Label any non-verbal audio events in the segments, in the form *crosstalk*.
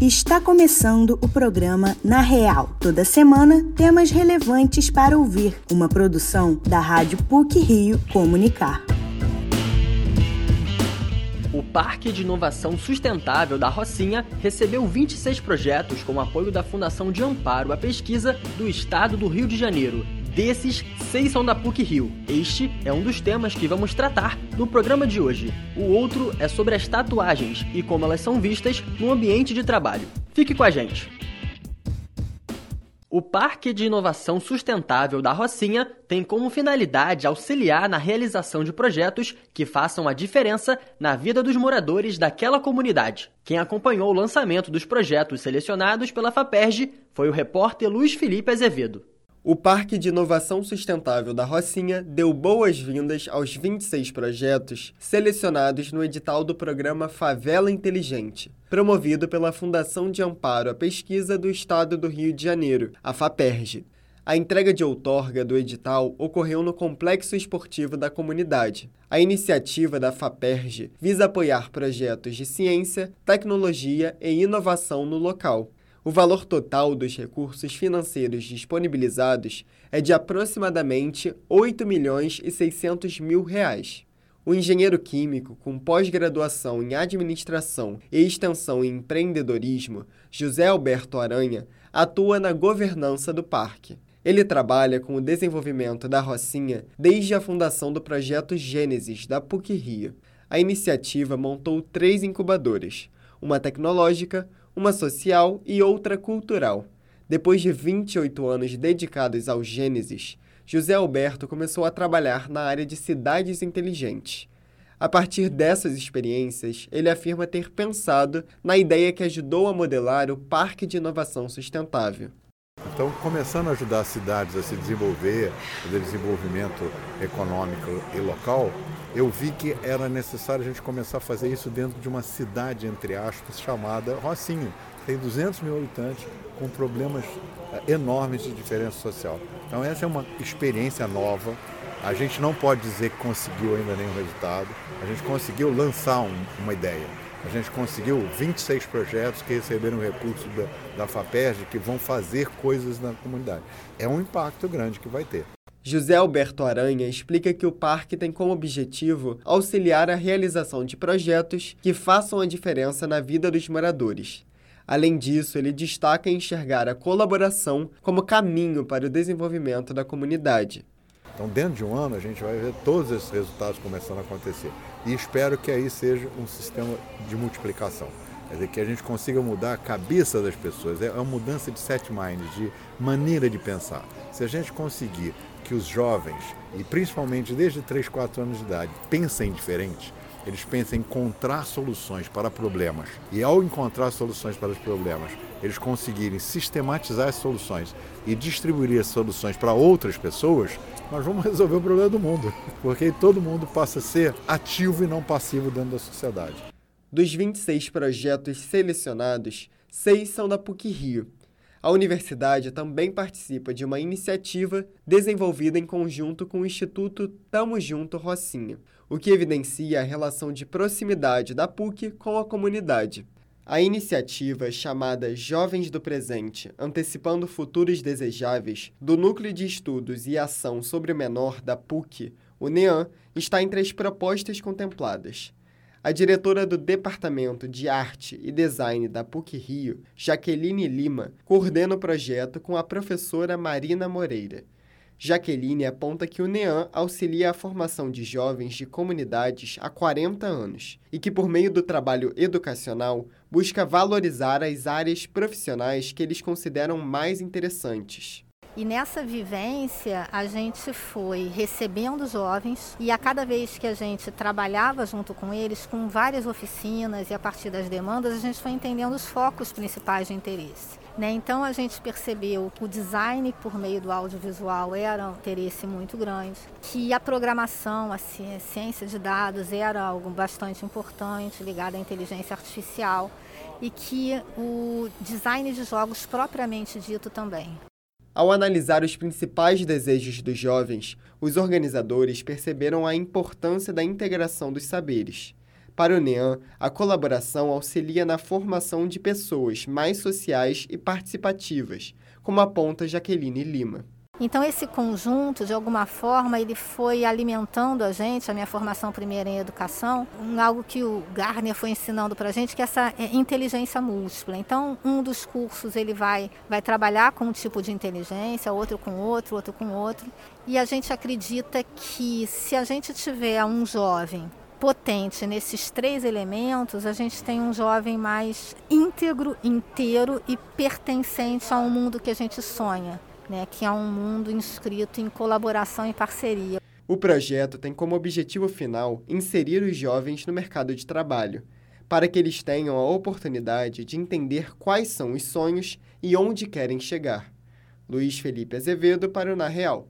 Está começando o programa Na Real. Toda semana, temas relevantes para ouvir. Uma produção da Rádio PUC Rio Comunicar. O Parque de Inovação Sustentável da Rocinha recebeu 26 projetos com apoio da Fundação de Amparo à Pesquisa do Estado do Rio de Janeiro. Desses, seis são da PUC Rio. Este é um dos temas que vamos tratar no programa de hoje. O outro é sobre as tatuagens e como elas são vistas no ambiente de trabalho. Fique com a gente! O Parque de Inovação Sustentável da Rocinha tem como finalidade auxiliar na realização de projetos que façam a diferença na vida dos moradores daquela comunidade. Quem acompanhou o lançamento dos projetos selecionados pela FAPERJ foi o repórter Luiz Felipe Azevedo. O Parque de Inovação Sustentável da Rocinha deu boas-vindas aos 26 projetos selecionados no edital do programa Favela Inteligente, promovido pela Fundação de Amparo à Pesquisa do Estado do Rio de Janeiro, a FAPERJ. A entrega de outorga do edital ocorreu no Complexo Esportivo da Comunidade. A iniciativa da FAPERJ visa apoiar projetos de ciência, tecnologia e inovação no local. O valor total dos recursos financeiros disponibilizados é de aproximadamente 8 milhões e 600 mil reais. O engenheiro químico com pós-graduação em administração e extensão em empreendedorismo, José Alberto Aranha, atua na governança do parque. Ele trabalha com o desenvolvimento da Rocinha desde a fundação do projeto Gênesis da PUC Rio. A iniciativa montou três incubadoras, uma tecnológica, uma social e outra cultural. Depois de 28 anos dedicados ao Gênesis, José Alberto começou a trabalhar na área de cidades inteligentes. A partir dessas experiências, ele afirma ter pensado na ideia que ajudou a modelar o Parque de Inovação Sustentável. Então, começando a ajudar as cidades a se desenvolver, fazer desenvolvimento econômico e local, eu vi que era necessário a gente começar a fazer isso dentro de uma cidade, entre aspas, chamada Rocinha. Tem 200 mil habitantes com problemas eh, enormes de diferença social. Então, essa é uma experiência nova. A gente não pode dizer que conseguiu ainda nenhum resultado. A gente conseguiu lançar um, uma ideia. A gente conseguiu 26 projetos que receberam recursos da, da FAPERJ que vão fazer coisas na comunidade. É um impacto grande que vai ter. José Alberto Aranha explica que o parque tem como objetivo auxiliar a realização de projetos que façam a diferença na vida dos moradores. Além disso, ele destaca enxergar a colaboração como caminho para o desenvolvimento da comunidade. Então, dentro de um ano, a gente vai ver todos esses resultados começando a acontecer. E espero que aí seja um sistema de multiplicação. Quer dizer, que a gente consiga mudar a cabeça das pessoas. É uma mudança de set mind, de maneira de pensar. Se a gente conseguir que os jovens, e principalmente desde 3, 4 anos de idade, pensem diferente, eles pensam em encontrar soluções para problemas. E ao encontrar soluções para os problemas, eles conseguirem sistematizar as soluções e distribuir as soluções para outras pessoas, nós vamos resolver o problema do mundo. *laughs* Porque todo mundo passa a ser ativo e não passivo dentro da sociedade. Dos 26 projetos selecionados, seis são da PUC Rio a universidade também participa de uma iniciativa desenvolvida em conjunto com o Instituto Tamo Junto Rocinha, o que evidencia a relação de proximidade da PUC com a comunidade. A iniciativa, chamada Jovens do Presente Antecipando Futuros Desejáveis, do Núcleo de Estudos e Ação sobre o Menor da PUC, o NEAN, está entre as propostas contempladas. A diretora do Departamento de Arte e Design da PUC Rio, Jaqueline Lima, coordena o projeto com a professora Marina Moreira. Jaqueline aponta que o NEAN auxilia a formação de jovens de comunidades há 40 anos e que, por meio do trabalho educacional, busca valorizar as áreas profissionais que eles consideram mais interessantes. E nessa vivência, a gente foi recebendo jovens e a cada vez que a gente trabalhava junto com eles, com várias oficinas e a partir das demandas, a gente foi entendendo os focos principais de interesse. Né? Então a gente percebeu que o design por meio do audiovisual era um interesse muito grande, que a programação, a ciência de dados era algo bastante importante ligado à inteligência artificial e que o design de jogos propriamente dito também. Ao analisar os principais desejos dos jovens, os organizadores perceberam a importância da integração dos saberes. Para o NEAN, a colaboração auxilia na formação de pessoas mais sociais e participativas, como aponta Jaqueline Lima. Então esse conjunto, de alguma forma, ele foi alimentando a gente, a minha formação primeira em educação, algo que o Garner foi ensinando para a gente, que é essa é, inteligência múltipla. Então um dos cursos ele vai, vai trabalhar com um tipo de inteligência, outro com outro, outro com outro. E a gente acredita que se a gente tiver um jovem potente nesses três elementos, a gente tem um jovem mais íntegro, inteiro e pertencente a um mundo que a gente sonha né, que é um mundo inscrito em colaboração e parceria. O projeto tem como objetivo final inserir os jovens no mercado de trabalho, para que eles tenham a oportunidade de entender quais são os sonhos e onde querem chegar. Luiz Felipe Azevedo para o Na Real.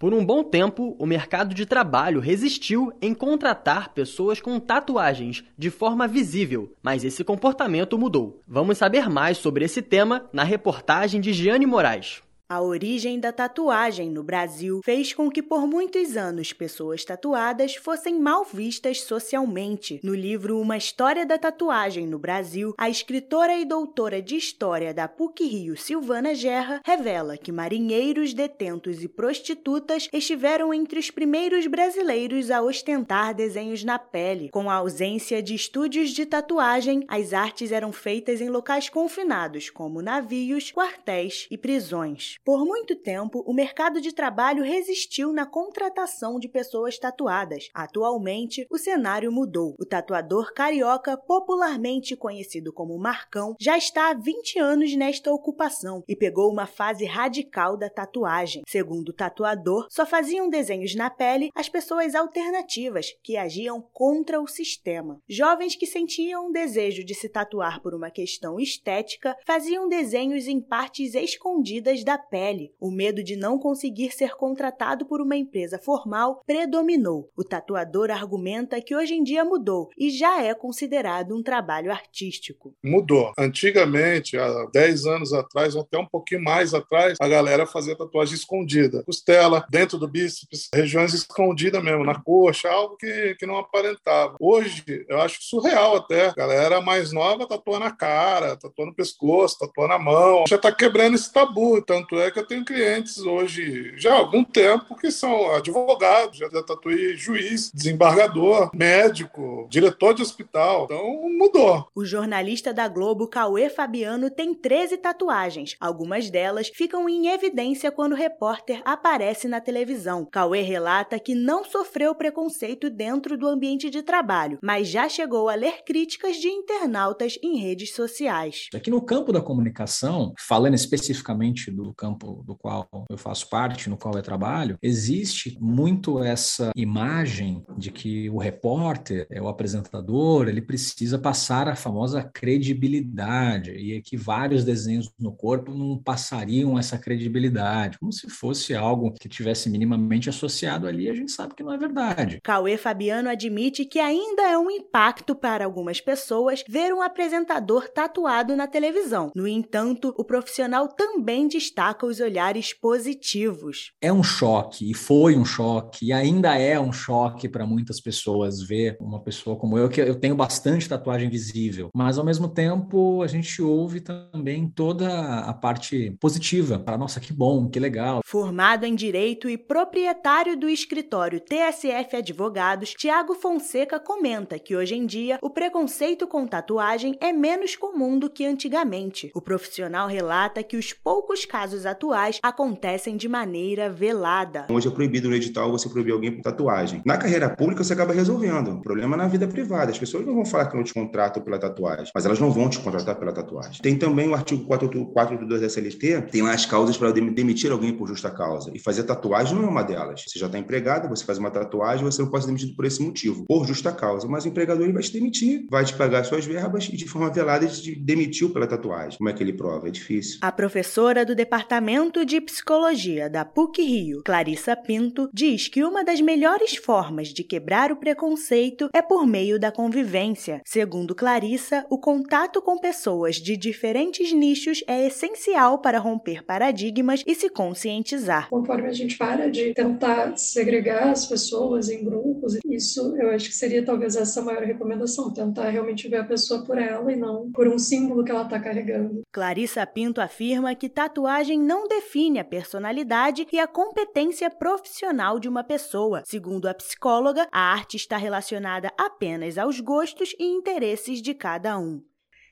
Por um bom tempo, o mercado de trabalho resistiu em contratar pessoas com tatuagens de forma visível, mas esse comportamento mudou. Vamos saber mais sobre esse tema na reportagem de Giane Moraes. A origem da tatuagem no Brasil fez com que por muitos anos pessoas tatuadas fossem mal vistas socialmente. No livro Uma História da Tatuagem no Brasil, a escritora e doutora de História da PUC-Rio, Silvana Gerra, revela que marinheiros, detentos e prostitutas estiveram entre os primeiros brasileiros a ostentar desenhos na pele. Com a ausência de estúdios de tatuagem, as artes eram feitas em locais confinados, como navios, quartéis e prisões. Por muito tempo, o mercado de trabalho resistiu na contratação de pessoas tatuadas. Atualmente, o cenário mudou. O tatuador carioca, popularmente conhecido como Marcão, já está há 20 anos nesta ocupação e pegou uma fase radical da tatuagem. Segundo o tatuador, só faziam desenhos na pele as pessoas alternativas que agiam contra o sistema. Jovens que sentiam o desejo de se tatuar por uma questão estética faziam desenhos em partes escondidas da pele, o medo de não conseguir ser contratado por uma empresa formal predominou. O tatuador argumenta que hoje em dia mudou e já é considerado um trabalho artístico. Mudou. Antigamente, há 10 anos atrás, ou até um pouquinho mais atrás, a galera fazia tatuagem escondida. Costela, dentro do bíceps, regiões escondidas mesmo, na coxa, algo que, que não aparentava. Hoje, eu acho surreal até. A galera mais nova tatua na cara, tatua no pescoço, tatua na mão. Já está quebrando esse tabu. Tanto é que eu tenho clientes hoje, já há algum tempo, que são advogados, já tatuei juiz, desembargador, médico, diretor de hospital. Então mudou. O jornalista da Globo, Cauê Fabiano, tem 13 tatuagens. Algumas delas ficam em evidência quando o repórter aparece na televisão. Cauê relata que não sofreu preconceito dentro do ambiente de trabalho, mas já chegou a ler críticas de internautas em redes sociais. Aqui no campo da comunicação, falando especificamente do campo campo do qual eu faço parte, no qual eu trabalho, existe muito essa imagem de que o repórter, é o apresentador, ele precisa passar a famosa credibilidade e é que vários desenhos no corpo não passariam essa credibilidade, como se fosse algo que tivesse minimamente associado ali, a gente sabe que não é verdade. Cauê Fabiano admite que ainda é um impacto para algumas pessoas ver um apresentador tatuado na televisão. No entanto, o profissional também destaca os olhares positivos. É um choque, e foi um choque, e ainda é um choque para muitas pessoas ver uma pessoa como eu, que eu tenho bastante tatuagem visível, mas ao mesmo tempo a gente ouve também toda a parte positiva. Para nossa, que bom, que legal. Formado em direito e proprietário do escritório TSF Advogados, Tiago Fonseca comenta que hoje em dia o preconceito com tatuagem é menos comum do que antigamente. O profissional relata que os poucos casos atuais acontecem de maneira velada. Hoje é proibido no edital você proibir alguém por tatuagem. Na carreira pública você acaba resolvendo. O problema é na vida privada. As pessoas não vão falar que não te contratam pela tatuagem, mas elas não vão te contratar pela tatuagem. Tem também o artigo 482 da SLT, tem lá as causas para demitir alguém por justa causa. E fazer tatuagem não é uma delas. Você já está empregado, você faz uma tatuagem, você não pode ser demitido por esse motivo, por justa causa. Mas o empregador vai te demitir, vai te pagar suas verbas e de forma velada te demitiu pela tatuagem. Como é que ele prova? É difícil. A professora do departamento Departamento de Psicologia da PUC Rio, Clarissa Pinto, diz que uma das melhores formas de quebrar o preconceito é por meio da convivência. Segundo Clarissa, o contato com pessoas de diferentes nichos é essencial para romper paradigmas e se conscientizar. Conforme a gente para de tentar segregar as pessoas em grupos, isso eu acho que seria talvez essa a maior recomendação, tentar realmente ver a pessoa por ela e não por um símbolo que ela está carregando. Clarissa Pinto afirma que tatuagem não define a personalidade e a competência profissional de uma pessoa. Segundo a psicóloga, a arte está relacionada apenas aos gostos e interesses de cada um.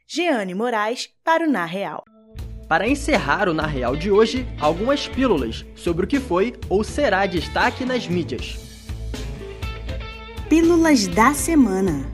Jeane Moraes, para o Na Real. Para encerrar o Na Real de hoje, algumas pílulas sobre o que foi ou será destaque nas mídias. Pílulas da Semana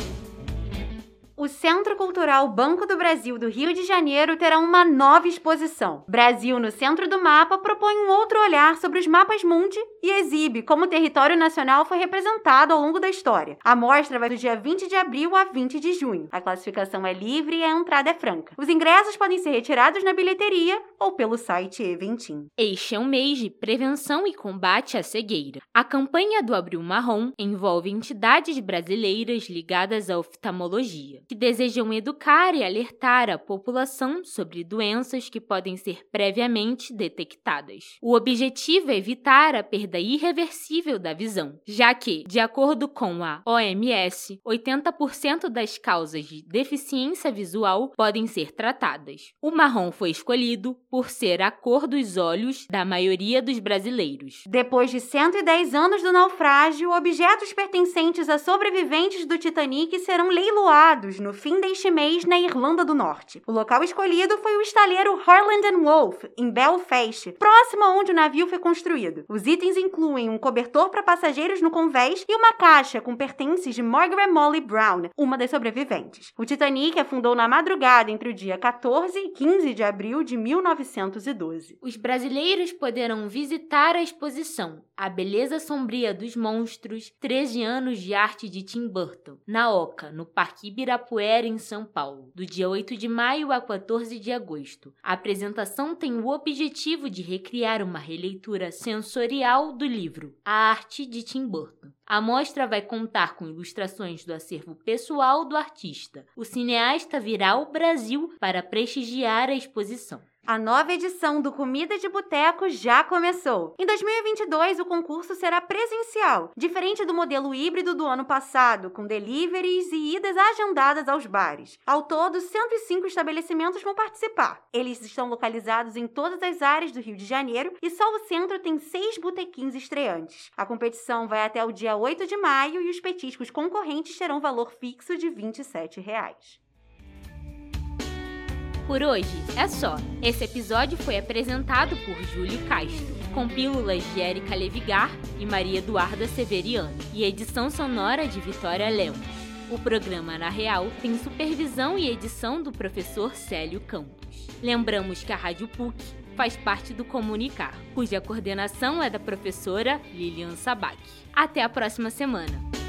o Centro Cultural Banco do Brasil do Rio de Janeiro terá uma nova exposição. Brasil no Centro do Mapa propõe um outro olhar sobre os mapas mundi e exibe como o território nacional foi representado ao longo da história. A mostra vai do dia 20 de abril a 20 de junho. A classificação é livre e a entrada é franca. Os ingressos podem ser retirados na bilheteria ou pelo site Eventim. Este é um mês de prevenção e combate à cegueira. A campanha do Abril Marrom envolve entidades brasileiras ligadas à oftalmologia que desejam educar e alertar a população sobre doenças que podem ser previamente detectadas. O objetivo é evitar a perda irreversível da visão, já que, de acordo com a OMS, 80% das causas de deficiência visual podem ser tratadas. O marrom foi escolhido por ser a cor dos olhos da maioria dos brasileiros. Depois de 110 anos do naufrágio, objetos pertencentes a sobreviventes do Titanic serão leiloados no fim deste mês na Irlanda do Norte. O local escolhido foi o estaleiro Harland Wolff, em Belfast, próximo a onde o navio foi construído. Os itens incluem um cobertor para passageiros no convés e uma caixa com pertences de Margaret Molly Brown, uma das sobreviventes. O Titanic afundou na madrugada entre o dia 14 e 15 de abril de 1912. Os brasileiros poderão visitar a exposição A Beleza Sombria dos Monstros, 13 anos de arte de Tim Burton, na Oca, no Parque Ibirapuera Ibirapuera, em São Paulo, do dia 8 de maio a 14 de agosto. A apresentação tem o objetivo de recriar uma releitura sensorial do livro A Arte de Tim Burton. A mostra vai contar com ilustrações do acervo pessoal do artista. O cineasta virá ao Brasil para prestigiar a exposição. A nova edição do Comida de Boteco já começou. Em 2022, o concurso será presencial, diferente do modelo híbrido do ano passado, com deliveries e idas agendadas aos bares. Ao todo, 105 estabelecimentos vão participar. Eles estão localizados em todas as áreas do Rio de Janeiro e só o centro tem seis botequins estreantes. A competição vai até o dia 8 de maio e os petiscos concorrentes terão valor fixo de 27 reais. Por hoje é só. Esse episódio foi apresentado por Júlio Castro, com pílulas de Érica Levigar e Maria Eduarda Severiano, e edição sonora de Vitória Leão. O programa Na Real tem supervisão e edição do professor Célio Campos. Lembramos que a Rádio PUC faz parte do Comunicar, cuja coordenação é da professora Lilian Sabac. Até a próxima semana!